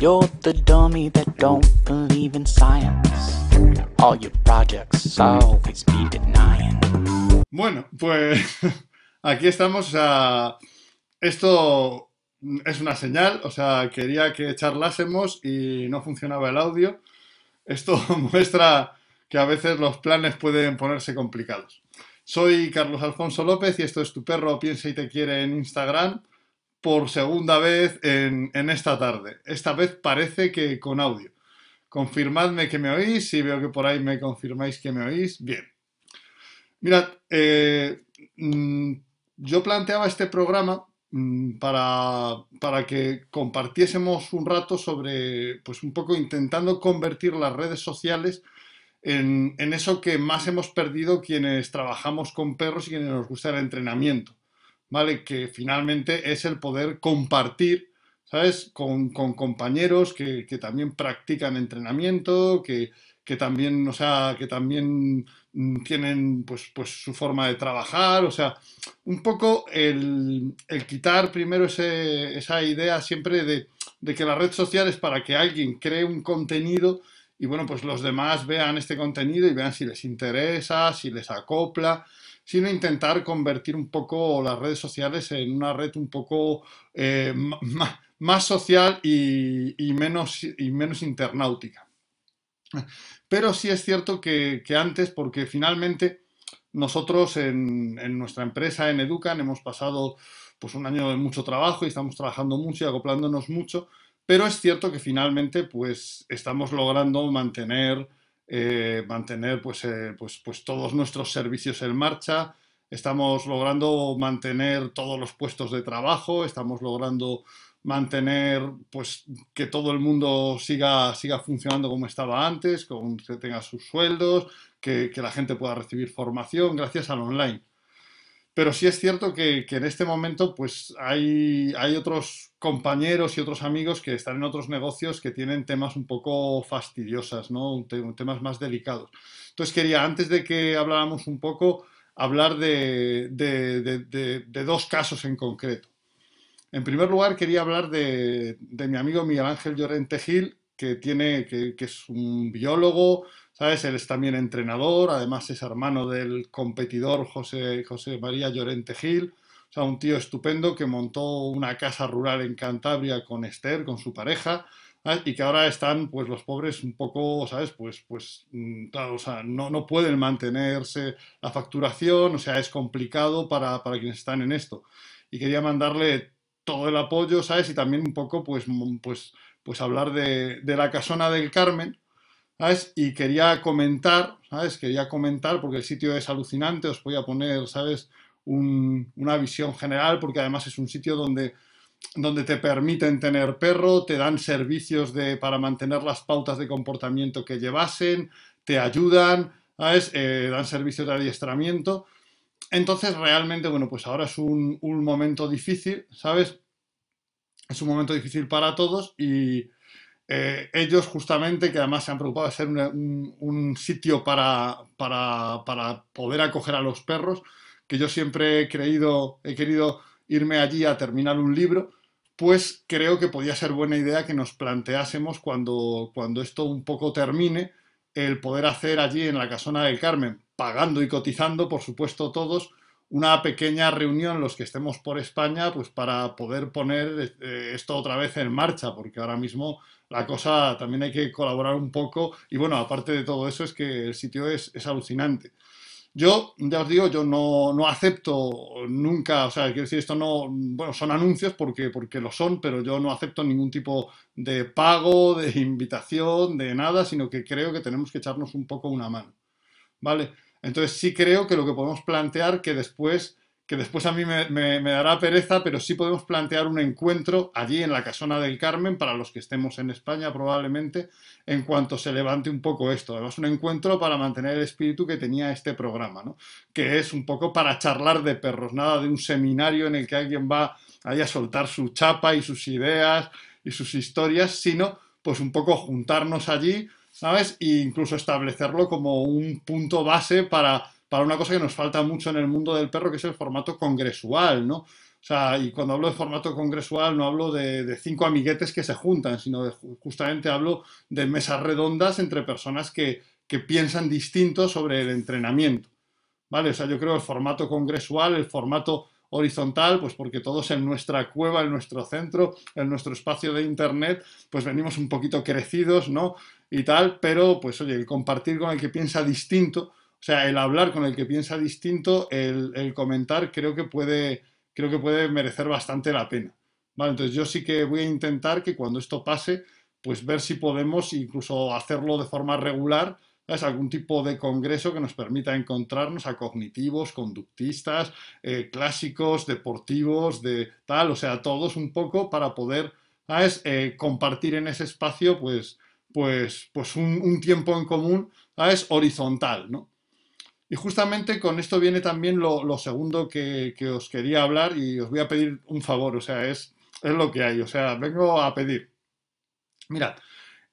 You're the dummy that don't believe in science. All your projects always be denying. Bueno, pues aquí estamos. Esto es una señal. O sea, quería que charlásemos y no funcionaba el audio. Esto muestra que a veces los planes pueden ponerse complicados. Soy Carlos Alfonso López y esto es Tu perro piensa y te quiere en Instagram por segunda vez en, esta tarde. Esta vez parece que con audio. Confirmadme que me oís, si veo que por ahí me confirmáis que me oís, bien. Mirad, eh, mm, yo planteaba este programa mm, para, para, que compartiésemos un rato sobre, pues un poco intentando convertir las redes sociales en, en eso que más hemos perdido quienes trabajamos con perros y quienes nos gusta el entrenamiento ¿vale? Que finalmente es el poder compartir, ¿sabes? Con, compañeros que, también practican entrenamiento, que, también, o sea, que también mm, tienen pues, pues su forma de trabajar, o sea, un poco el, quitar primero esa idea siempre de, de, que la red social es para que alguien cree un contenido y bueno, pues los demás vean este contenido y vean si les interesa, si les acopla, sino intentar convertir un poco las redes sociales en una red un poco eh, más social y, menos, y menos internáutica. Pero sí es cierto que, antes, porque finalmente nosotros en, nuestra empresa, en Educan, hemos pasado pues, un año de mucho trabajo y estamos trabajando mucho y acoplándonos mucho, pero es cierto que finalmente pues, estamos logrando mantener eh, mantener pues, eh, pues, pues todos nuestros servicios en marcha, estamos logrando mantener todos los puestos de trabajo, estamos logrando mantener pues que todo el mundo siga, siga funcionando como estaba antes, con, que tenga sus sueldos, que, que la gente pueda recibir formación gracias al online. Pero sí es cierto que, en este momento pues hay, hay, otros compañeros y otros amigos que están en otros negocios que tienen temas un poco fastidiosas, ¿no? temas más delicados. Entonces quería, antes de que habláramos un poco, hablar de, dos casos en concreto. En primer lugar, quería hablar de, mi amigo Miguel Ángel Llorente Gil, que, tiene, que, que es un biólogo, ¿sabes? Él es también entrenador, además es hermano del competidor José, José María Llorente Gil, o sea, un tío estupendo que montó una casa rural en Cantabria con Esther, con su pareja, y que ahora están, pues los pobres un poco, ¿sabes? Pues, pues, mm, o sea, no, no, pueden mantenerse la facturación, o sea, es complicado para, para quienes están en esto. Y quería mandarle todo el apoyo, ¿sabes? Y también un poco, pues, pues, pues hablar de, de la casona del Carmen, ¿sabes? Y quería comentar, ¿sabes? Quería comentar, porque el sitio es alucinante, os voy a poner, ¿sabes? una visión general, porque además es un sitio donde, donde te permiten tener perro, te dan servicios de, para mantener las pautas de comportamiento que llevasen, te ayudan, ¿sabes? Eh, dan servicios de adiestramiento. Entonces, realmente, bueno, pues ahora es un, un momento difícil, ¿sabes? Es un momento difícil para todos y, eh, ellos justamente, que además se han preocupado de ser un, sitio para, para, poder acoger a los perros, que yo siempre he creído, he querido irme allí a terminar un libro, pues creo que podía ser buena idea que nos planteásemos cuando, cuando esto un poco termine, el poder hacer allí en la Casona del Carmen, pagando y cotizando, por supuesto todos, una pequeña reunión los que estemos por España, pues para poder poner eh, esto otra vez en marcha, porque ahora mismo la cosa también hay que colaborar un poco y bueno, aparte de todo eso es que el sitio es, alucinante. Yo, ya os digo, yo no, no, acepto nunca, o sea, quiero decir, esto no, bueno, son anuncios porque, porque lo son, pero yo no acepto ningún tipo de pago, de invitación, de nada, sino que creo que tenemos que echarnos un poco una mano, ¿vale? Entonces sí creo que lo que podemos plantear que después que después a mí me, dará pereza, pero sí podemos plantear un encuentro allí en la Casona del Carmen, para los que estemos en España probablemente, en cuanto se levante un poco esto. Además, un encuentro para mantener el espíritu que tenía este programa, ¿no? que es un poco para charlar de perros, nada de un seminario en el que alguien va a soltar su chapa y sus ideas y sus historias, sino pues un poco juntarnos allí, ¿sabes? E incluso establecerlo como un punto base para para una cosa que nos falta mucho en el mundo del perro, que es el formato congresual, ¿no? O sea, y cuando hablo de formato congresual no hablo de, cinco amiguetes que se juntan, sino justamente hablo de mesas redondas entre personas que, que piensan distinto sobre el entrenamiento. ¿Vale? O sea, yo creo el formato congresual, el formato horizontal, pues porque todos en nuestra cueva, en nuestro centro, en nuestro espacio de internet, pues venimos un poquito crecidos, ¿no? Y tal, pero pues oye, el compartir con el que piensa distinto, o sea, el hablar con el que piensa distinto, el, comentar, creo que puede, creo que puede merecer bastante la pena. Entonces yo sí que voy a intentar que cuando esto pase, pues ver si podemos incluso hacerlo de forma regular es algún tipo de congreso que nos permita encontrarnos a cognitivos, conductistas, eh, clásicos, deportivos, de tal, o sea, todos un poco para poder eh, compartir en ese espacio pues, pues, pues un, tiempo en común es horizontal. ¿no? Y justamente con esto viene también lo, segundo que, os quería hablar y os voy a pedir un favor, o sea, es, es lo que hay, o sea, vengo a pedir. Mirad,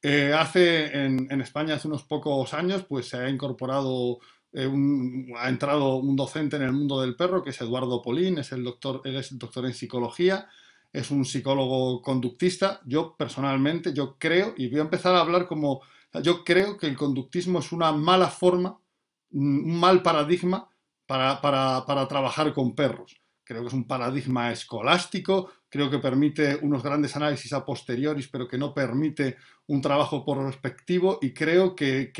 eh, hace en, España, hace unos pocos años, pues se ha incorporado, eh, ha entrado un docente en el mundo del perro, que es Eduardo Polín, es el doctor, él es doctor en psicología, es un psicólogo conductista. Yo personalmente, yo creo, y voy a empezar a hablar como, yo creo que el conductismo es una mala forma, un mal paradigma para, para trabajar con perros. Creo que es un paradigma escolástico, creo que permite unos grandes análisis a posteriori, pero que no permite un trabajo por respectivo y creo que,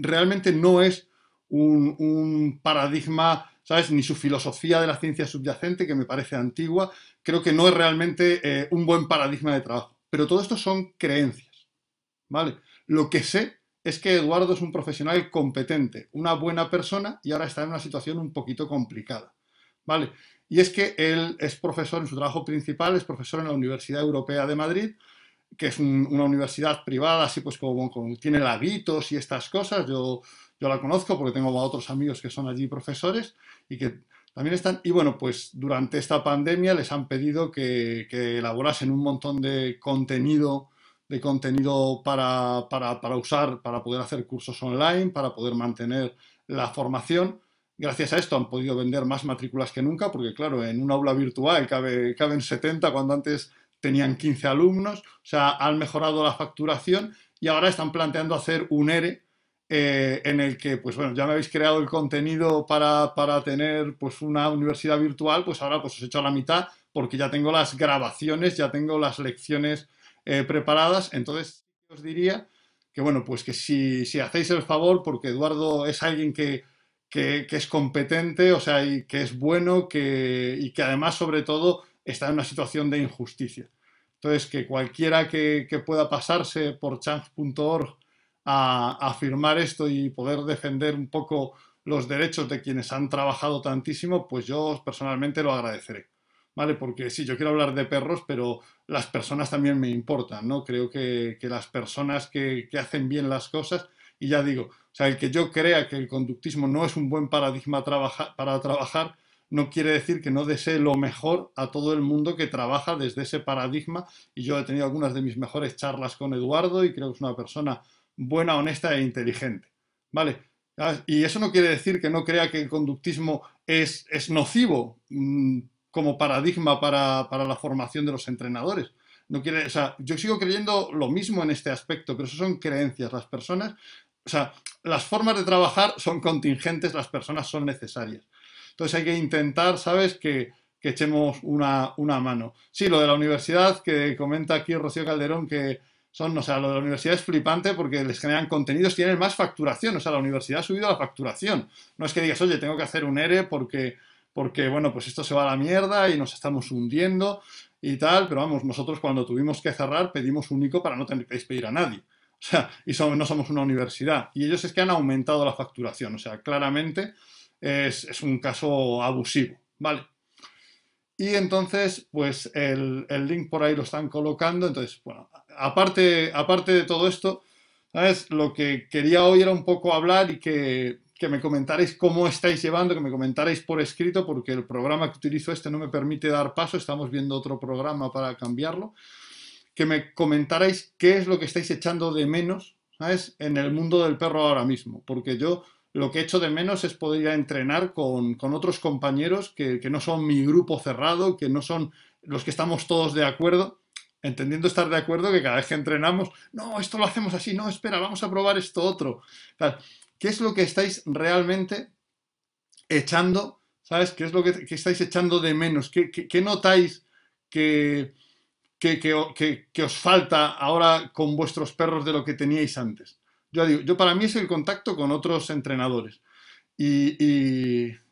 realmente no es un, paradigma, ¿sabes? Ni su filosofía de la ciencia subyacente, que me parece antigua, creo que no es realmente eh, un buen paradigma de trabajo. Pero todo esto son creencias, ¿vale? Lo que sé es que Eduardo es un profesional competente, una buena persona y ahora está en una situación un poquito complicada, ¿vale? Y es que él es profesor en su trabajo principal, es profesor en la Universidad Europea de Madrid, que es una universidad privada, así pues como, tiene laguitos y estas cosas. Yo, yo la conozco porque tengo otros amigos que son allí profesores y que también están. Y bueno, pues durante esta pandemia les han pedido que, que elaborasen un montón de contenido de contenido para, para, para usar, para poder hacer cursos online, para poder mantener la formación. Gracias a esto han podido vender más matrículas que nunca, porque claro, en un aula virtual cabe, caben 70 cuando antes tenían 15 alumnos, o sea, han mejorado la facturación y ahora están planteando hacer un ERE eh, en el que, pues bueno, ya me habéis creado el contenido para, tener pues una universidad virtual, pues ahora pues os he hecho a la mitad porque ya tengo las grabaciones, ya tengo las lecciones eh, preparadas, entonces os diría que bueno, pues que si, si hacéis el favor, porque Eduardo es alguien que que, es competente, o sea, y que es bueno que, y que además, sobre todo, está en una situación de injusticia. Entonces, que cualquiera que, pueda pasarse por chance.org a, a, firmar esto y poder defender un poco los derechos de quienes han trabajado tantísimo, pues yo personalmente lo agradeceré. ¿Vale? Porque sí, yo quiero hablar de perros, pero las personas también me importan, ¿no? Creo que, las personas que, hacen bien las cosas, y ya digo, sea, el que yo crea que el conductismo no es un buen paradigma para trabajar, no quiere decir que no desee lo mejor a todo el mundo que trabaja desde ese paradigma. Y yo he tenido algunas de mis mejores charlas con Eduardo y creo que es una persona buena, honesta e inteligente. ¿Vale? Y eso no quiere decir que no crea que el conductismo es, es nocivo mm, como paradigma para, para, la formación de los entrenadores. No quiere, o sea, yo sigo creyendo lo mismo en este aspecto, pero eso son creencias. Las personas o sea, las formas de trabajar son contingentes, las personas son necesarias. Entonces hay que intentar, ¿sabes?, que, echemos una, mano. Sí, lo de la universidad que comenta aquí Rocío Calderón, que son, o sea, lo de la universidad es flipante porque les generan contenidos, tienen más facturación, o sea, la universidad ha subido la facturación. No es que digas, oye, tengo que hacer un ERE porque, porque bueno, pues esto se va a la mierda y nos estamos hundiendo y tal, pero vamos, nosotros cuando tuvimos que cerrar pedimos un ICO para no tener que despedir a nadie. O sea, y no somos una universidad. Y ellos es que han aumentado la facturación. O sea, claramente es, un caso abusivo. ¿Vale? Y entonces, pues el, link por ahí lo están colocando. Entonces, bueno, aparte, aparte de todo esto, ¿sabes? Lo que quería hoy era un poco hablar y que, que me comentarais cómo estáis llevando, que me comentarais por escrito, porque el programa que utilizo este no me permite dar paso. Estamos viendo otro programa para cambiarlo que me comentarais qué es lo que estáis echando de menos, ¿sabes? En el mundo del perro ahora mismo, porque yo lo que echo de menos es poder ir a entrenar con, otros compañeros que, que, no son mi grupo cerrado, que no son los que estamos todos de acuerdo, entendiendo estar de acuerdo que cada vez que entrenamos, no, esto lo hacemos así, no, espera, vamos a probar esto otro. ¿Qué es lo que estáis realmente echando? ¿Sabes? ¿Qué es lo que, estáis echando de menos? ¿Qué, notáis que, que, os falta ahora con vuestros perros de lo que teníais antes? Yo digo, yo para mí es el contacto con otros entrenadores. Y,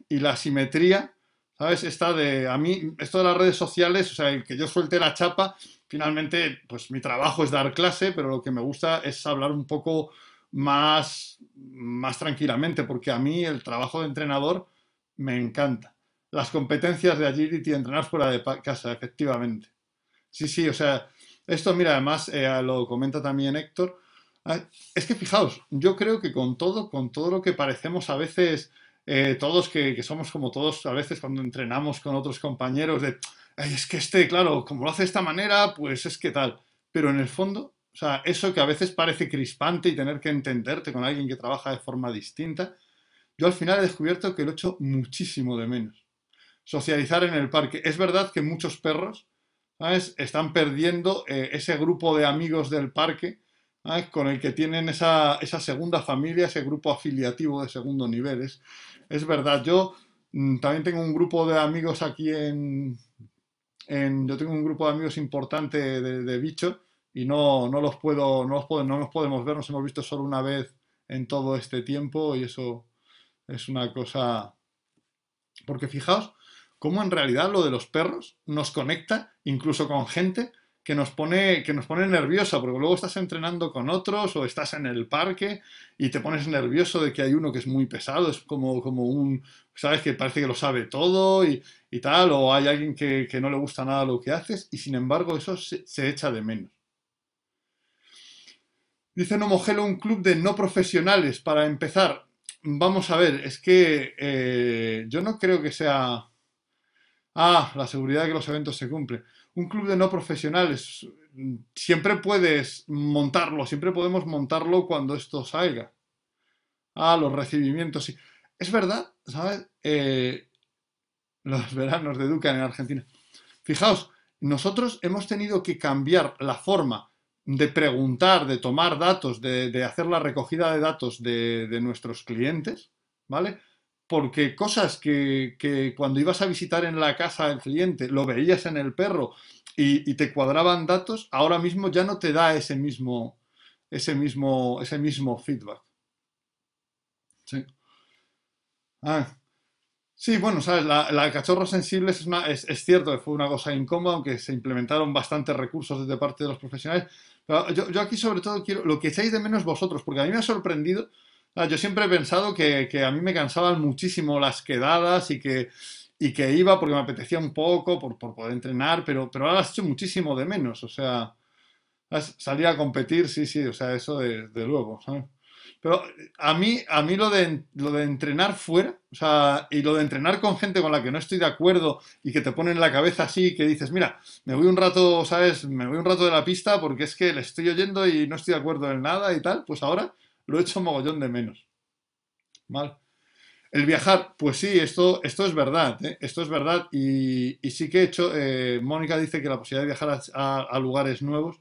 y la simetría ¿Sabes? Esta de, a mí, esto de las redes sociales, o sea, el que yo suelte la chapa, finalmente, pues mi trabajo es dar clase, pero lo que me gusta es hablar un poco más, más tranquilamente, porque a mí el trabajo de entrenador me encanta. Las competencias de agility, entrenar fuera de casa, efectivamente. Sí, sí, o sea, esto, mira, además eh, lo comenta también Héctor. Es que fijaos, yo creo que con todo, con todo lo que parecemos a veces eh, todos que, somos como todos a veces cuando entrenamos con otros compañeros de, es que este, claro, como lo hace de esta manera, pues es que tal. Pero en el fondo, o sea, eso que a veces parece crispante y tener que entenderte con alguien que trabaja de forma distinta, yo al final he descubierto que lo echo muchísimo de menos. Socializar en el parque. Es verdad que muchos perros, ¿sabes? Están perdiendo eh, ese grupo de amigos del parque con el que tienen esa, segunda familia, ese grupo afiliativo de segundo nivel. Es, verdad, yo mm, también tengo un grupo de amigos aquí en, Yo tengo un grupo de amigos importante de, bicho y no, no, los puedo, no, los puedo, no nos podemos ver, nos hemos visto solo una vez en todo este tiempo y eso es una cosa... Porque fijaos cómo en realidad lo de los perros nos conecta incluso con gente que nos pone, que nos pone nerviosa, porque luego estás entrenando con otros o estás en el parque y te pones nervioso de que hay uno que es muy pesado, es como, como un, ¿sabes? Que parece que lo sabe todo y, tal, o hay alguien que, no le gusta nada lo que haces y sin embargo eso se, echa de menos. Dice Nomogelo, un club de no profesionales. Para empezar, vamos a ver, es que eh, yo no creo que sea... Ah, la seguridad de que los eventos se cumplen un club de no profesionales, siempre puedes montarlo, siempre podemos montarlo cuando esto salga. Ah, los recibimientos, sí. Es verdad, ¿sabes? Eh, los veranos de Educan en Argentina. Fijaos, nosotros hemos tenido que cambiar la forma de preguntar, de tomar datos, de, hacer la recogida de datos de, de, nuestros clientes, ¿vale? porque cosas que, cuando ibas a visitar en la casa del cliente lo veías en el perro y, te cuadraban datos, ahora mismo ya no te da ese mismo, ese mismo, ese mismo feedback. Sí. Ah. Sí, bueno, sabes, la, la cachorros sensibles es, es, cierto que fue una cosa incómoda, aunque se implementaron bastantes recursos desde parte de los profesionales. Pero yo, aquí sobre todo quiero, lo que echáis de menos vosotros, porque a mí me ha sorprendido yo siempre he pensado que, a mí me cansaban muchísimo las quedadas y que, y que iba porque me apetecía un poco por, poder entrenar, pero, pero ahora las hecho muchísimo de menos. O sea, salir a competir, sí, sí, o sea, eso de, luego, Pero a mí, a mí lo de, lo de entrenar fuera, o sea, y lo de entrenar con gente con la que no estoy de acuerdo y que te pone en la cabeza así, que dices, mira, me voy un rato, ¿sabes? Me voy un rato de la pista porque es que le estoy oyendo y no estoy de acuerdo en nada y tal, pues ahora lo he hecho mogollón de menos. ¿Mal? El viajar, pues sí, esto, esto es verdad, ¿eh? esto es verdad y, sí que he hecho, eh, Mónica dice que la posibilidad de viajar a, lugares nuevos,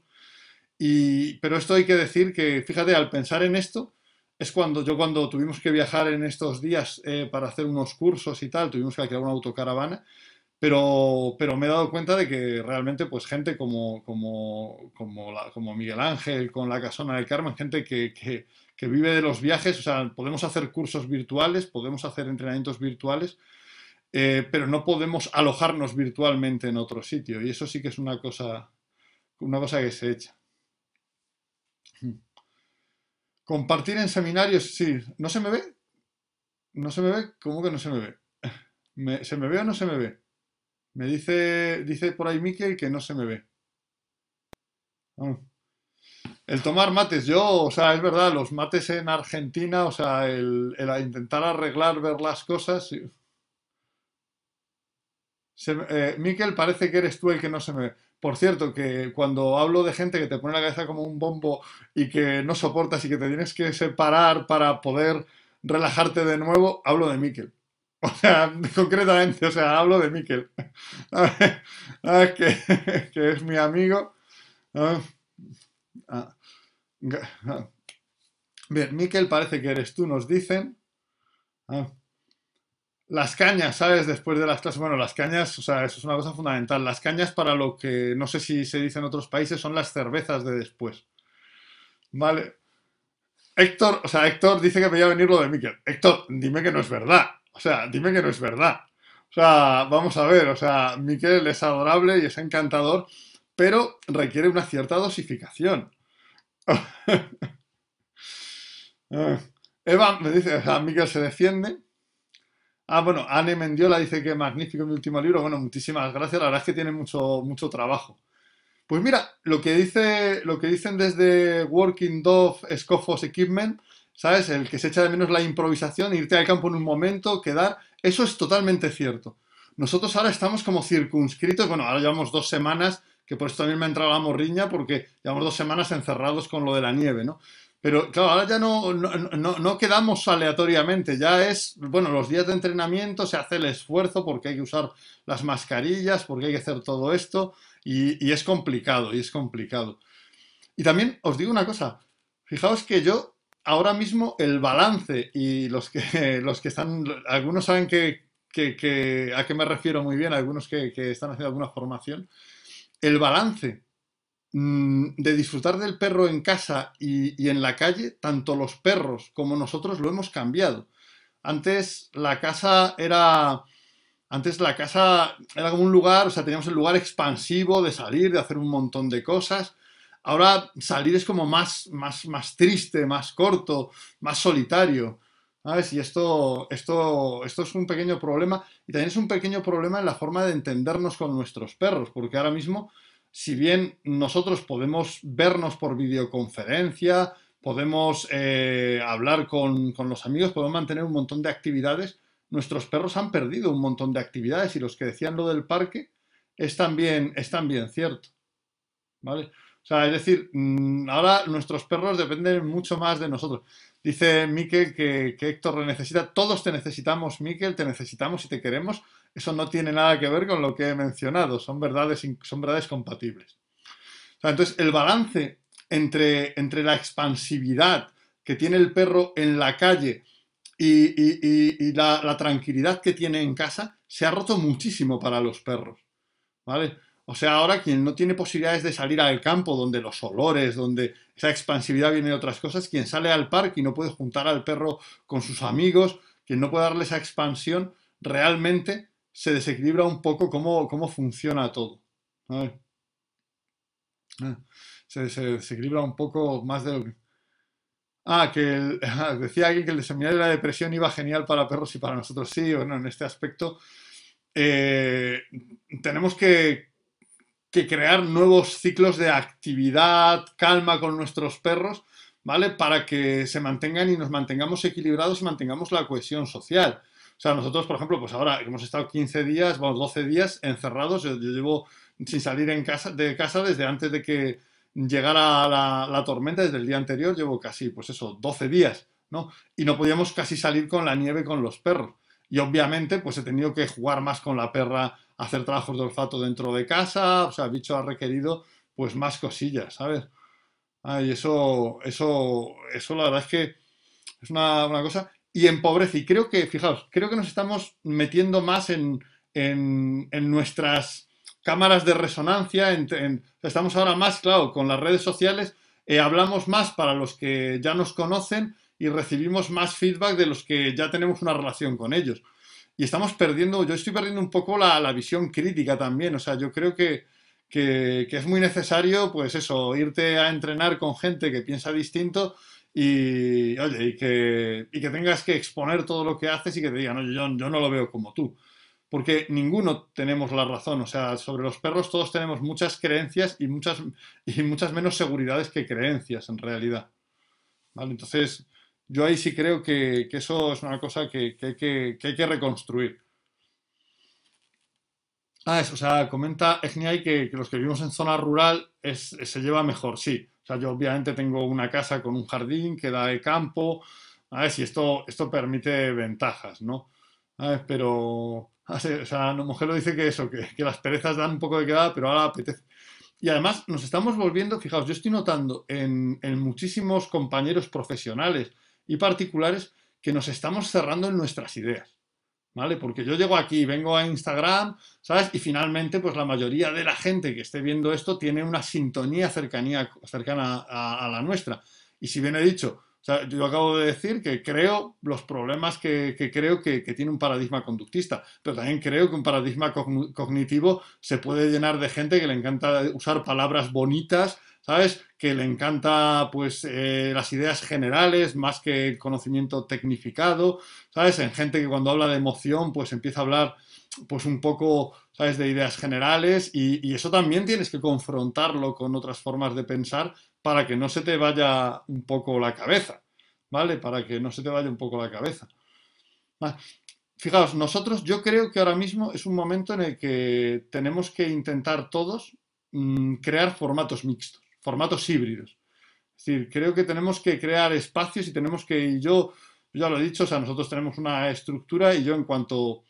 y, pero esto hay que decir que, fíjate, al pensar en esto, es cuando yo cuando tuvimos que viajar en estos días eh, para hacer unos cursos y tal, tuvimos que alquilar una autocaravana, pero, pero me he dado cuenta de que realmente pues gente como, como, como, como Miguel Ángel con la Casona del Carmen, gente que, que que vive de los viajes, o sea, podemos hacer cursos virtuales, podemos hacer entrenamientos virtuales, eh, pero no podemos alojarnos virtualmente en otro sitio. Y eso sí que es una cosa, una cosa que se echa. Compartir en seminarios, sí. ¿No se me ve? ¿No se me ve? ¿Cómo que no se me ve? ¿Se me ve o no se me ve? Me dice, dice por ahí Miquel que no se me ve. El tomar mates, yo, o sea, es verdad, los mates en Argentina, o sea, el, intentar arreglar, ver las cosas. Eh, Miquel, parece que eres tú el que no se me ve. Por cierto, que cuando hablo de gente que te pone la cabeza como un bombo y que no soportas y que te tienes que separar para poder relajarte de nuevo, hablo de Miquel. O sea, concretamente, o sea, hablo de Miquel. que, que, es mi amigo. Ah, ah, Bien, Miquel, parece que eres tú, nos dicen. Las cañas, ¿sabes? Después de las clases, bueno, las cañas, o sea, eso es una cosa fundamental. Las cañas para lo que no sé si se dice en otros países son las cervezas de después. ¿Vale? Héctor, o sea, Héctor dice que a venir lo de Miquel. Héctor, dime que no es verdad. O sea, dime que no es verdad. O sea, vamos a ver, o sea, Miquel es adorable y es encantador, pero requiere una cierta dosificación. Ah, Eva me dice, o sea, Miquel se defiende, Ah, bueno, Anne Mendiola dice que magnífico mi último libro. Bueno, muchísimas gracias. La verdad es que tiene mucho, mucho trabajo. Pues mira, lo que, dice, lo que dicen desde Working Dove Scofos Equipment, ¿sabes? El que se echa de menos la improvisación, irte al campo en un momento, quedar, eso es totalmente cierto. Nosotros ahora estamos como circunscritos, bueno, ahora llevamos dos semanas, que por eso también me ha entrado la morriña, porque llevamos dos semanas encerrados con lo de la nieve, ¿no? Pero claro, ahora ya no, no, quedamos aleatoriamente, ya es, bueno, los días de entrenamiento se hace el esfuerzo porque hay que usar las mascarillas, porque hay que hacer todo esto y, es complicado, y es complicado. Y también os digo una cosa, fijaos que yo ahora mismo el balance y los que, los que están, algunos saben que, a qué me refiero muy bien, algunos que, que están haciendo alguna formación, el balance de disfrutar del perro en casa y, en la calle, tanto los perros como nosotros lo hemos cambiado. Antes la casa era. Antes la casa era como un lugar, o sea, teníamos el lugar expansivo de salir, de hacer un montón de cosas. Ahora salir es como más, más, más triste, más corto, más solitario. ¿Sabes? Y esto, esto, esto es un pequeño problema. Y también es un pequeño problema en la forma de entendernos con nuestros perros, porque ahora mismo si bien nosotros podemos vernos por videoconferencia, podemos eh, hablar con, los amigos, podemos mantener un montón de actividades, nuestros perros han perdido un montón de actividades y los que decían lo del parque es también, es también cierto. ¿Vale? O sea, es decir, mm, ahora nuestros perros dependen mucho más de nosotros. Dice Miquel que, que Héctor le necesita. Todos te necesitamos, Miquel, te necesitamos y te queremos. Eso no tiene nada que ver con lo que he mencionado. Son verdades, son verdades compatibles. entonces, el balance entre, entre la expansividad que tiene el perro en la calle y, la, la, tranquilidad que tiene en casa se ha roto muchísimo para los perros. ¿Vale? O sea, ahora quien no tiene posibilidades de salir al campo, donde los olores, donde esa expansividad viene de otras cosas, quien sale al parque y no puede juntar al perro con sus amigos, quien no puede darle esa expansión, realmente se desequilibra un poco cómo, cómo funciona todo. Ah, se, desequilibra un poco más de lo que... Ah, que decía alguien que el seminario de la depresión iba genial para perros y para nosotros sí, bueno, en este aspecto eh, tenemos que, que crear nuevos ciclos de actividad, calma con nuestros perros, ¿vale? Para que se mantengan y nos mantengamos equilibrados y mantengamos la cohesión social. O sea, nosotros, por ejemplo, pues ahora hemos estado 15 días, vamos, 12 días encerrados. Yo, llevo sin salir en casa, de casa desde antes de que llegara la, la, tormenta, desde el día anterior, llevo casi, pues eso, 12 días, ¿no? Y no podíamos casi salir con la nieve con los perros. Y obviamente, pues he tenido que jugar más con la perra hacer trabajos de olfato dentro de casa, o sea, el bicho ha requerido pues más cosillas, ¿sabes? y eso, eso, eso la verdad es que es una, cosa y empobrece. Y creo que, fijaos, creo que nos estamos metiendo más en, en, nuestras cámaras de resonancia, estamos ahora más, claro, con las redes sociales, eh, hablamos más para los que ya nos conocen y recibimos más feedback de los que ya tenemos una relación con ellos y estamos perdiendo, yo estoy perdiendo un poco la, visión crítica también, o sea, yo creo que, es muy necesario, pues eso, irte a entrenar con gente que piensa distinto y, oye, y que, que tengas que exponer todo lo que haces y que te digan, oye, yo, yo no lo veo como tú. Porque ninguno tenemos la razón, o sea, sobre los perros todos tenemos muchas creencias y muchas, y muchas menos seguridades que creencias en realidad. ¿Vale? Entonces, yo ahí sí creo que, eso es una cosa que, hay que, reconstruir. Ah, eso, o sea, comenta Egniai que, que los que vivimos en zona rural se lleva mejor, sí. O sea, yo obviamente tengo una casa con un jardín que da de campo, A ver si esto, esto permite ventajas, ¿no? Ver, pero, o sea, la mujer lo dice que eso, que, que, las perezas dan un poco de quedada, pero ahora apetece. Y además nos estamos volviendo, fijaos, yo estoy notando en, en muchísimos compañeros profesionales y particulares que nos estamos cerrando en nuestras ideas. ¿Vale? Porque yo llego aquí, vengo a Instagram, ¿sabes? Y finalmente, pues la mayoría de la gente que esté viendo esto tiene una sintonía cercanía, cercana a, la nuestra. Y si bien he dicho, o sea, yo acabo de decir que creo los problemas que, creo que, tiene un paradigma conductista, pero también creo que un paradigma cognitivo se puede llenar de gente que le encanta usar palabras bonitas, ¿sabes? Que le encanta, pues, eh, las ideas generales más que el conocimiento tecnificado, ¿sabes? En gente que cuando habla de emoción, pues empieza a hablar, pues, un poco, ¿sabes? De ideas generales y, eso también tienes que confrontarlo con otras formas de pensar para que no se te vaya un poco la cabeza, ¿vale? Para que no se te vaya un poco la cabeza. Fijaos, nosotros, yo creo que ahora mismo es un momento en el que tenemos que intentar todos mm, crear formatos mixtos formatos híbridos. Es decir, creo que tenemos que crear espacios y tenemos que, yo, ya lo he dicho, o sea, nosotros tenemos una estructura y yo en cuanto,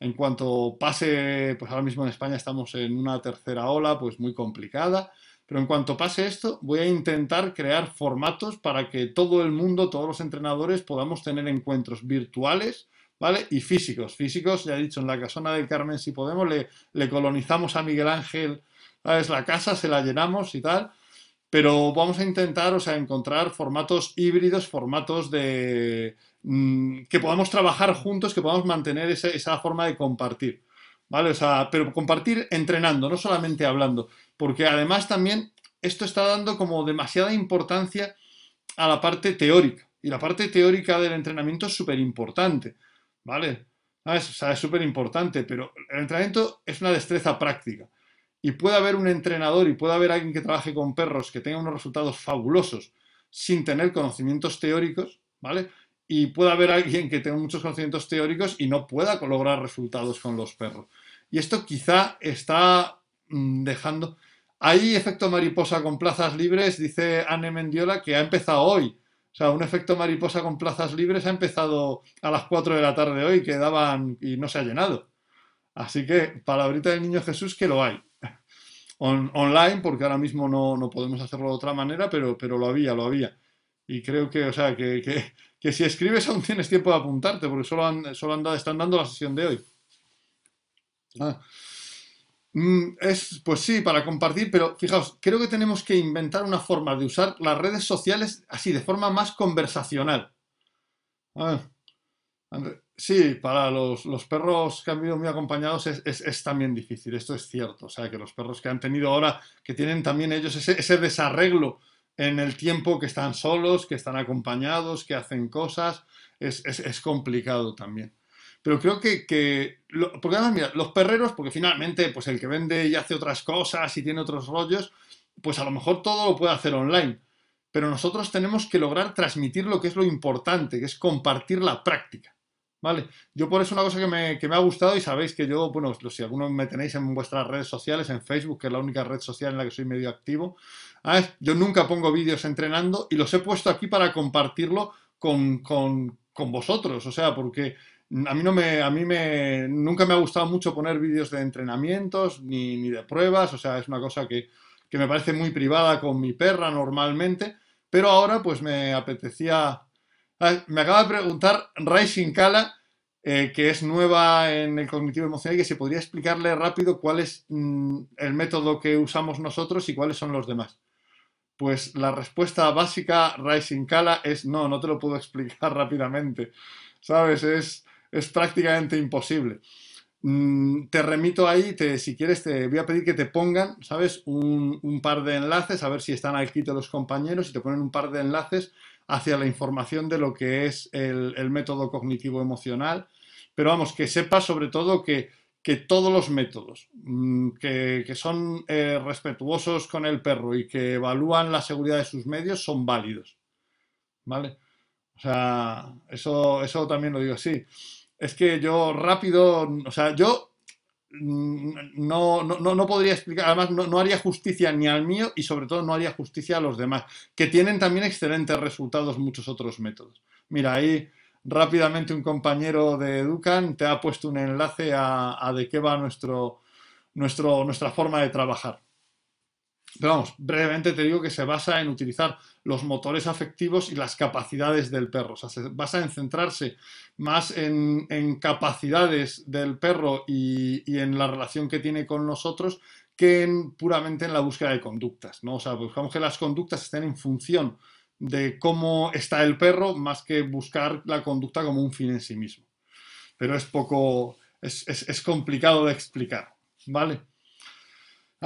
en cuanto pase, pues ahora mismo en España estamos en una tercera ola, pues muy complicada, pero en cuanto pase esto, voy a intentar crear formatos para que todo el mundo, todos los entrenadores, podamos tener encuentros virtuales, ¿vale? Y físicos. Físicos, ya he dicho, en la casona del Carmen, si podemos, le, le colonizamos a Miguel Ángel, ¿sabes? La casa, se la llenamos y tal pero vamos a intentar, o sea, encontrar formatos híbridos, formatos de mm, que podamos trabajar juntos, que podamos mantener esa forma de compartir, ¿vale? O sea, pero compartir entrenando, no solamente hablando, porque además también esto está dando como demasiada importancia a la parte teórica, y la parte teórica del entrenamiento es súper importante, ¿vale? O sea, es súper importante, pero el entrenamiento es una destreza práctica y puede haber un entrenador y puede haber alguien que trabaje con perros que tenga unos resultados fabulosos sin tener conocimientos teóricos, ¿vale? Y puede haber alguien que tenga muchos conocimientos teóricos y no pueda lograr resultados con los perros. Y esto quizá está mm, dejando... Hay efecto mariposa con plazas libres, dice Anne Mendiola, que ha empezado hoy. O sea, un efecto mariposa con plazas libres ha empezado a las 4 de la tarde hoy, que daban y no se ha llenado. Así que, palabrita del niño Jesús, que lo hay online, porque ahora mismo no, podemos hacerlo de otra manera, pero, pero lo había, lo había. Y creo que, o sea, que, que, si escribes aún tienes tiempo de apuntarte, porque solo, han, solo están dando la sesión de hoy. Ah. Mm, es, pues sí, para compartir, pero fijaos, creo que tenemos que inventar una forma de usar las redes sociales así, de forma más conversacional. Ah. Sí, para los, perros que han vivido muy acompañados es, también difícil, esto es cierto. O sea, que los perros que han tenido ahora, que tienen también ellos ese, desarreglo en el tiempo que están solos, que están acompañados, que hacen cosas, es, complicado también. Pero creo que, porque además, mira, los perreros, porque finalmente, pues el que vende y hace otras cosas y tiene otros rollos, pues a lo mejor todo lo puede hacer online. Pero nosotros tenemos que lograr transmitir lo que es lo importante, que es compartir la práctica. ¿Vale? Yo por eso una cosa que me, ha gustado y sabéis que yo, bueno, si alguno me tenéis en vuestras redes sociales, en Facebook, que es la única red social en la que soy medio activo, yo nunca pongo vídeos entrenando y los he puesto aquí para compartirlo con, vosotros, o sea, porque a mí, no me, a mí me, nunca me ha gustado mucho poner vídeos de entrenamientos ni, ni, de pruebas, o sea, es una cosa que, que me parece muy privada con mi perra normalmente, pero ahora pues me apetecía me acaba de preguntar Rising Kala, eh, que es nueva en el cognitivo emocional, y que se podría explicarle rápido cuál es mm, el método que usamos nosotros y cuáles son los demás. Pues la respuesta básica, Rising Kala, es no, no te lo puedo explicar rápidamente. ¿Sabes? Es, es prácticamente imposible. Mm, te remito ahí, te, si quieres, te voy a pedir que te pongan, ¿sabes? Un, un, par de enlaces, a ver si están aquí todos los compañeros, y te ponen un par de enlaces hacia la información de lo que es el, método cognitivo emocional, pero vamos, que sepa sobre todo que, todos los métodos mm, que, son eh, respetuosos con el perro y que evalúan la seguridad de sus medios son válidos. ¿Vale? O sea, eso, eso también lo digo así. Es que yo rápido, o sea, yo no, no, no, podría explicar, además no, haría justicia ni al mío y sobre todo no haría justicia a los demás, que tienen también excelentes resultados muchos otros métodos. Mira, ahí rápidamente un compañero de Educan te ha puesto un enlace a, de qué va nuestro, nuestro, nuestra forma de trabajar. Pero vamos, brevemente te digo que se basa en utilizar los motores afectivos y las capacidades del perro. O sea, se basa en centrarse más en, capacidades del perro y, en la relación que tiene con nosotros que en, puramente en la búsqueda de conductas. ¿no? O sea, buscamos que las conductas estén en función de cómo está el perro más que buscar la conducta como un fin en sí mismo. Pero es poco, es, es complicado de explicar, ¿vale?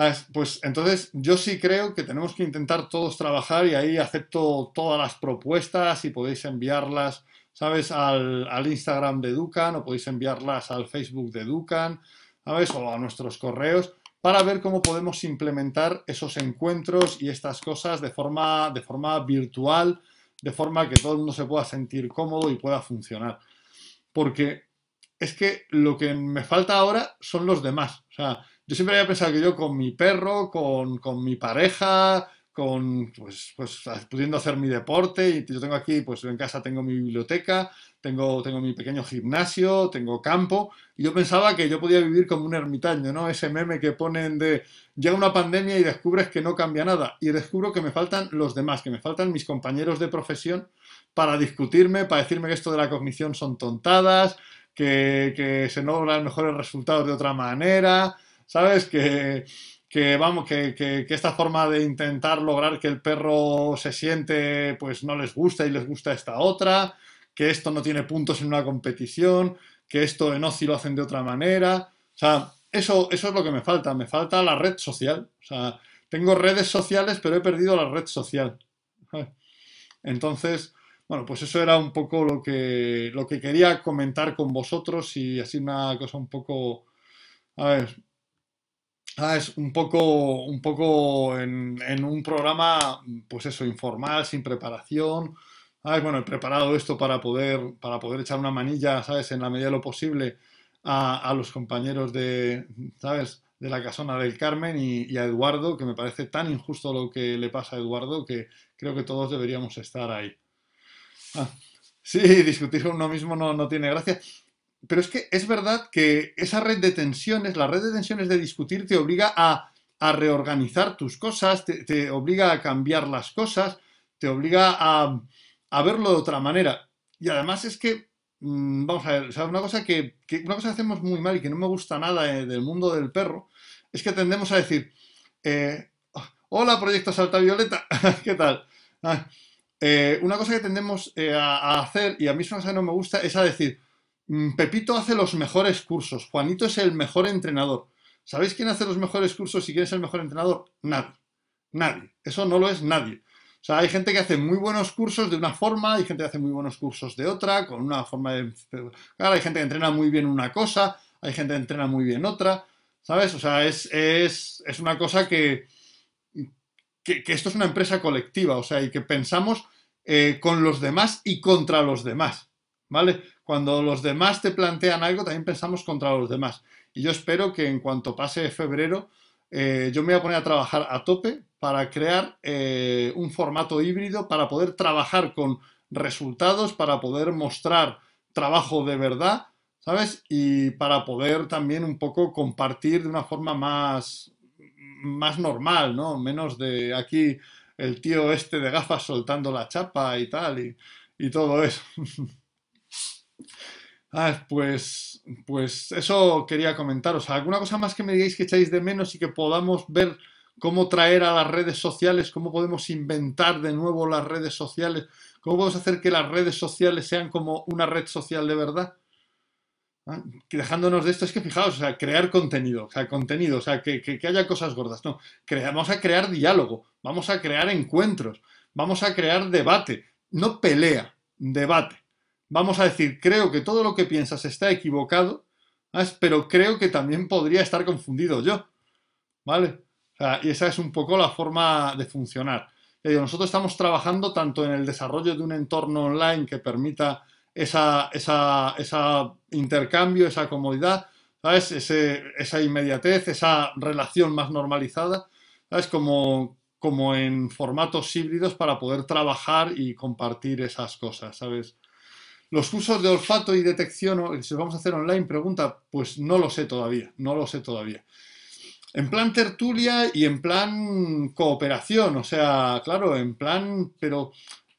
Ah, pues entonces yo sí creo que tenemos que intentar todos trabajar y ahí acepto todas las propuestas y podéis enviarlas, ¿sabes? Al, Instagram de Ducan o podéis enviarlas al Facebook de Ducan, ¿sabes? O a nuestros correos para ver cómo podemos implementar esos encuentros y estas cosas de forma, de forma virtual, de forma que todo el mundo se pueda sentir cómodo y pueda funcionar. Porque es que lo que me falta ahora son los demás. O sea, yo siempre había pensado que yo con mi perro, con, mi pareja, con, pues, pues, pudiendo hacer mi deporte, y yo tengo aquí, pues en casa tengo mi biblioteca, tengo, tengo mi pequeño gimnasio, tengo campo, y yo pensaba que yo podía vivir como un ermitaño, ¿no? Ese meme que ponen de, llega una pandemia y descubres que no cambia nada, y descubro que me faltan los demás, que me faltan mis compañeros de profesión para discutirme, para decirme que esto de la cognición son tontadas, que, que se logran mejores resultados de otra manera, ¿sabes? Que, vamos, que, esta forma de intentar lograr que el perro se siente, pues no les gusta y les gusta esta otra, que esto no tiene puntos en una competición, que esto en OCI lo hacen de otra manera. O sea, eso, eso es lo que me falta, me falta la red social. O sea, tengo redes sociales, pero he perdido la red social. Entonces, bueno, pues eso era un poco lo que, lo que quería comentar con vosotros y así una cosa un poco, a ver, Ah, es un poco, un poco en, un programa, pues eso, informal, sin preparación. Ah, bueno, he preparado esto para poder, para poder echar una manilla, ¿sabes? En la medida de lo posible a, los compañeros de, ¿sabes? De la casona del Carmen y, a Eduardo, que me parece tan injusto lo que le pasa a Eduardo que creo que todos deberíamos estar ahí. Ah, sí, discutir con uno mismo no, no tiene gracia pero es que es verdad que esa red de tensiones, la red de tensiones de discutir, te obliga a, reorganizar tus cosas, te, obliga a cambiar las cosas, te obliga a, verlo de otra manera. Y además es que, mm, vamos a ver, una cosa que, una cosa que hacemos muy mal y que no me gusta nada eh, del mundo del perro, es que tendemos a decir, eh, hola Proyecto Salta Violeta, ¿qué tal? Ah, eh, una cosa que tendemos a, hacer, y a mí es una cosa que no me gusta, es a decir, Pepito hace los mejores cursos, Juanito es el mejor entrenador. ¿Sabéis quién hace los mejores cursos y quién es el mejor entrenador? Nadie. Nadie. Eso no lo es nadie. O sea, hay gente que hace muy buenos cursos de una forma, hay gente que hace muy buenos cursos de otra, con una forma de... Claro, hay gente que entrena muy bien una cosa, hay gente que entrena muy bien otra, ¿sabes? O sea, es, una cosa que, que, esto es una empresa colectiva, o sea, y que pensamos eh, con los demás y contra los demás, ¿vale? cuando los demás te plantean algo, también pensamos contra los demás. Y yo espero que en cuanto pase febrero, eh, yo me voy a poner a trabajar a tope para crear eh, un formato híbrido, para poder trabajar con resultados, para poder mostrar trabajo de verdad, ¿sabes? Y para poder también un poco compartir de una forma más, más normal, ¿no? Menos de aquí el tío este de gafas soltando la chapa y tal, y, y todo eso. Ah, pues, pues eso quería comentaros. ¿Alguna cosa más que me digáis que echáis de menos y que podamos ver cómo traer a las redes sociales, cómo podemos inventar de nuevo las redes sociales, cómo podemos hacer que las redes sociales sean como una red social de verdad? ¿Ah? Dejándonos de esto, es que fijaos, o sea, crear contenido, o contenido, o sea, que, que haya cosas gordas. No, vamos a crear diálogo, vamos a crear encuentros, vamos a crear debate, no pelea, debate vamos a decir, creo que todo lo que piensas está equivocado, pero creo que también podría estar confundido yo. ¿Vale? y esa es un poco la forma de funcionar. nosotros estamos trabajando tanto en el desarrollo de un entorno online que permita ese esa intercambio, esa comodidad, ¿sabes? esa inmediatez, esa relación más normalizada, ¿sabes? Como, como en formatos híbridos para poder trabajar y compartir esas cosas, ¿sabes? Los usos de olfato y detección, si vamos a hacer online, pregunta, pues no lo sé todavía, no lo sé todavía. En plan tertulia y en plan cooperación, o sea, claro, en plan, pero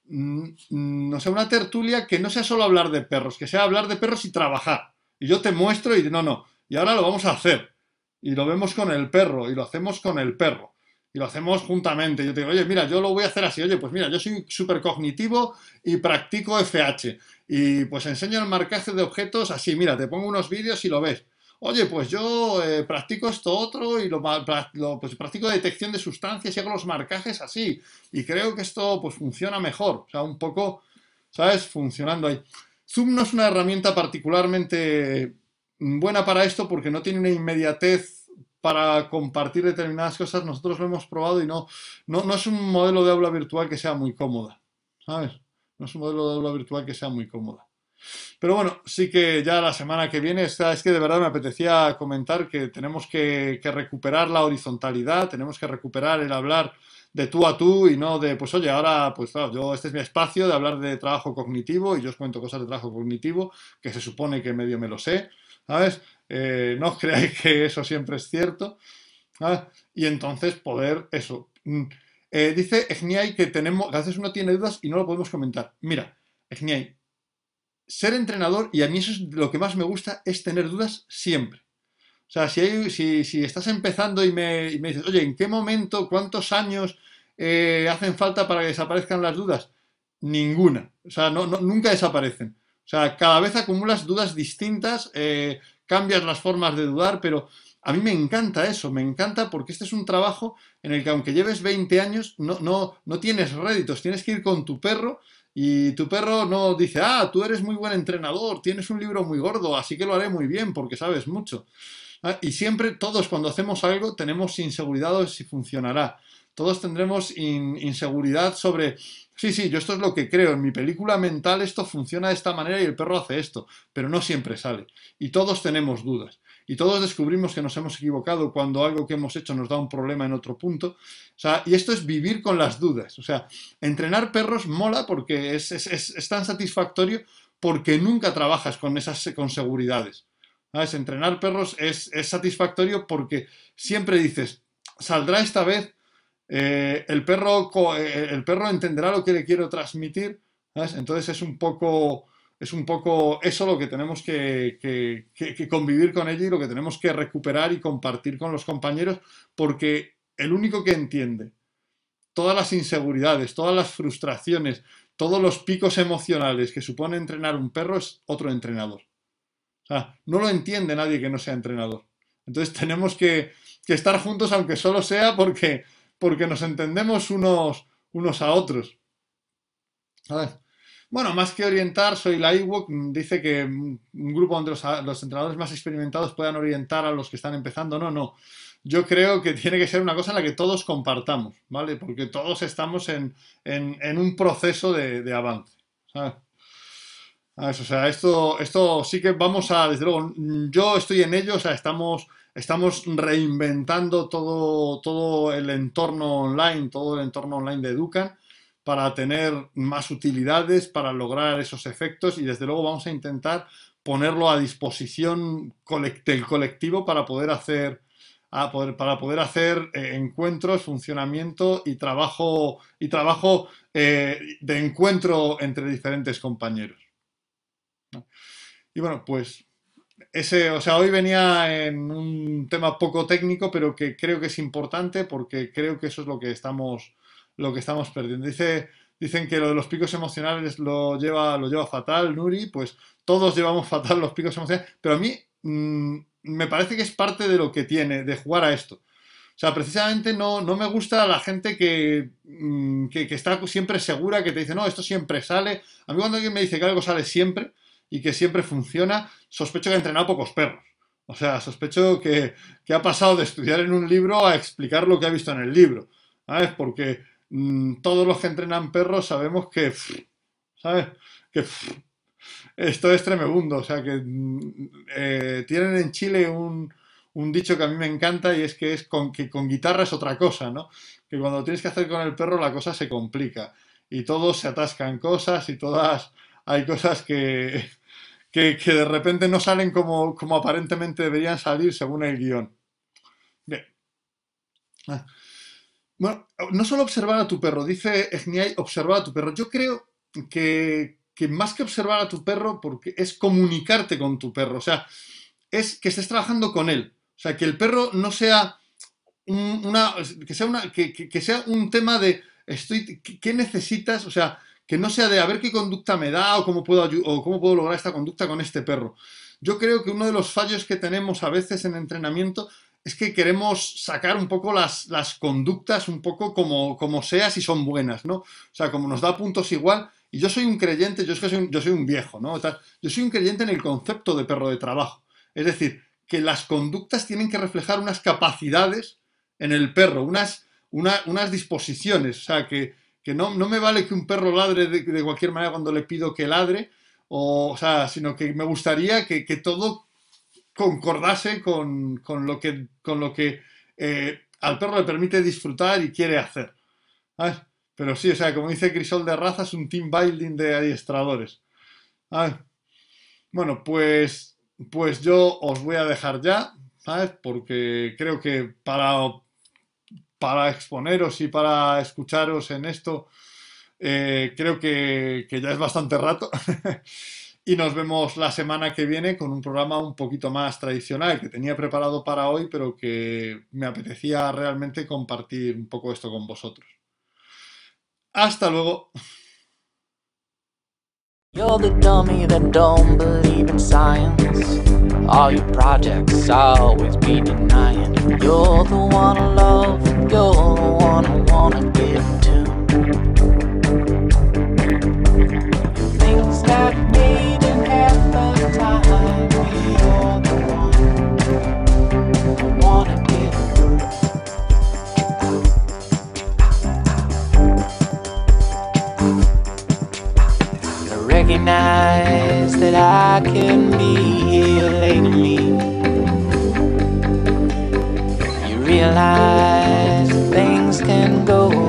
mm, no sé, una tertulia que no sea solo hablar de perros, que sea hablar de perros y trabajar. Y yo te muestro y no, no, y ahora lo vamos a hacer. Y lo vemos con el perro, y lo hacemos con el perro lo hacemos juntamente. Yo te digo, oye, mira, yo lo voy a hacer así. Oye, pues mira, yo soy súper cognitivo y practico FH. Y pues enseño el marcaje de objetos así. Mira, te pongo unos vídeos y lo ves. Oye, pues yo eh, practico esto otro y lo, pues practico detección de sustancias y hago los marcajes así. Y creo que esto pues funciona mejor. O sea, un poco, ¿sabes? Funcionando ahí. Zoom no es una herramienta particularmente buena para esto porque no tiene una inmediatez para compartir determinadas cosas, nosotros lo hemos probado y no, no, es un modelo de aula virtual que sea muy cómoda, ¿sabes? No es un modelo de aula virtual que sea muy cómoda. Pero bueno, sí que ya la semana que viene, es que de verdad me apetecía comentar que tenemos que, recuperar la horizontalidad, tenemos que recuperar el hablar de tú a tú y no de, pues oye, ahora, pues claro, yo, este es mi espacio de hablar de trabajo cognitivo y yo os cuento cosas de trabajo cognitivo que se supone que medio me lo sé, ¿sabes? Eh, no creáis que eso siempre es cierto. Y entonces poder eso. Mm, eh, dice Egniai que tenemos, a veces uno tiene dudas y no lo podemos comentar. Mira, Egniai, ser entrenador, y a mí eso es lo que más me gusta, es tener dudas siempre. O sea, si, si, estás empezando y me, dices, oye, ¿en qué momento, cuántos años eh, hacen falta para que desaparezcan las dudas? Ninguna. O sea, no, nunca desaparecen. O sea, cada vez acumulas dudas distintas, cambias las formas de dudar, pero a mí me encanta eso, me encanta porque este es un trabajo en el que aunque lleves 20 años, no, no, no tienes réditos, tienes que ir con tu perro y tu perro no dice, ah, tú eres muy buen entrenador, tienes un libro muy gordo, así que lo haré muy bien porque sabes mucho. Ah, y siempre todos cuando hacemos algo tenemos inseguridad de si funcionará. Todos tendremos inseguridad sobre Sí, sí, yo esto es lo que creo. En mi película mental esto funciona de esta manera y el perro hace esto, pero no siempre sale. Y todos tenemos dudas. Y todos descubrimos que nos hemos equivocado cuando algo que hemos hecho nos da un problema en otro punto. O sea, y esto es vivir con las dudas. O sea, entrenar perros mola porque es, es, tan satisfactorio porque nunca trabajas con esas con seguridades. Entrenar perros es, es satisfactorio porque siempre dices, saldrá esta vez eh, el, perro, eh, el perro entenderá lo que le quiero transmitir, Entonces es un poco, es un poco eso lo que tenemos que, convivir con ella y lo que tenemos que recuperar y compartir con los compañeros, porque el único que entiende todas las inseguridades, todas las frustraciones, todos los picos emocionales que supone entrenar un perro es otro entrenador. No lo entiende nadie que no sea entrenador. Entonces tenemos que, que estar juntos, aunque solo sea porque porque nos entendemos unos, unos a otros. Bueno, más que orientar, soy la iWalk, dice que un grupo donde los, entrenadores más experimentados puedan orientar a los que están empezando. No, no. Yo creo que tiene que ser una cosa en la que todos compartamos, ¿vale? Porque todos estamos en, un proceso de, avance. O sea, esto, esto sí que vamos a, desde luego, yo estoy en ello, o sea, estamos estamos reinventando todo, todo el entorno online, todo el entorno online de Educan para tener más utilidades, para lograr esos efectos y desde luego vamos a intentar ponerlo a disposición del colectivo para poder hacer para poder hacer eh, encuentros, funcionamiento y trabajo y trabajo eh, de encuentro entre diferentes compañeros. Y bueno, pues ese, o sea, hoy venía en un tema poco técnico, pero que creo que es importante porque creo que eso es lo que estamos, lo que estamos perdiendo. Dice, dicen que lo de los picos emocionales lo lleva, lo lleva fatal, Nuri, pues todos llevamos fatal los picos emocionales, pero a mí mm, me parece que es parte de lo que tiene, de jugar a esto. O sea, precisamente no, no me gusta la gente que, mm, que, que, está siempre segura, que te dice, no, esto siempre sale. A mí cuando alguien me dice que algo sale siempre, y que siempre funciona, sospecho que ha entrenado pocos perros. O sea, sospecho que, ha pasado de estudiar en un libro a explicar lo que ha visto en el libro. ¿Sabes? Porque mm, todos los que entrenan perros sabemos que, ¿sabes? Que Esto es tremebundo, o sea que mm, eh, tienen en Chile un, un dicho que a mí me encanta y es que es con, que con guitarra es otra cosa, ¿no? Que cuando tienes que hacer con el perro la cosa se complica y todos se atascan cosas y todas hay cosas que, que, de repente no salen como, como aparentemente deberían salir según el guion. Bien. Ah. Bueno, no solo observar a tu perro, dice Egniay, observar a tu perro. Yo creo que, que más que observar a tu perro, porque es comunicarte con tu perro, o sea, es que estés trabajando con él. O sea, que el perro no sea una, que sea, una, que, sea un tema de, estoy, ¿qué necesitas? O sea, que no sea de a ver qué conducta me da o cómo puedo, o cómo puedo lograr esta conducta con este perro. Yo creo que uno de los fallos que tenemos a veces en entrenamiento es que queremos sacar un poco las, las conductas un poco como, como sea si son buenas, ¿no? O sea, como nos da puntos igual. Y yo soy un creyente, yo, es que soy un, yo soy un viejo, ¿no? yo soy un creyente en el concepto de perro de trabajo. Es decir, que las conductas tienen que reflejar unas capacidades en el perro, unas, unas disposiciones. O sea, que, no, no, me vale que un perro ladre de, cualquier manera cuando le pido que ladre, o, sea, sino que me gustaría que, todo concordase con, lo que, con lo que eh, al perro le permite disfrutar y quiere hacer. Pero sí, o sea, como dice Crisol de Raza, es un team building de adiestradores. Bueno, pues pues yo os voy a dejar ya. Porque creo que para, para exponeros y para escucharos en esto, eh, creo que, ya es bastante rato. y nos vemos la semana que viene con un programa un poquito más tradicional que tenía preparado para hoy, pero que me apetecía realmente compartir un poco esto con vosotros. Hasta luego. You're the dummy that don't believe in science. All your projects always be denying. You're the one I love, you're the one I wanna give recognize that I can be here lately. You realize things can go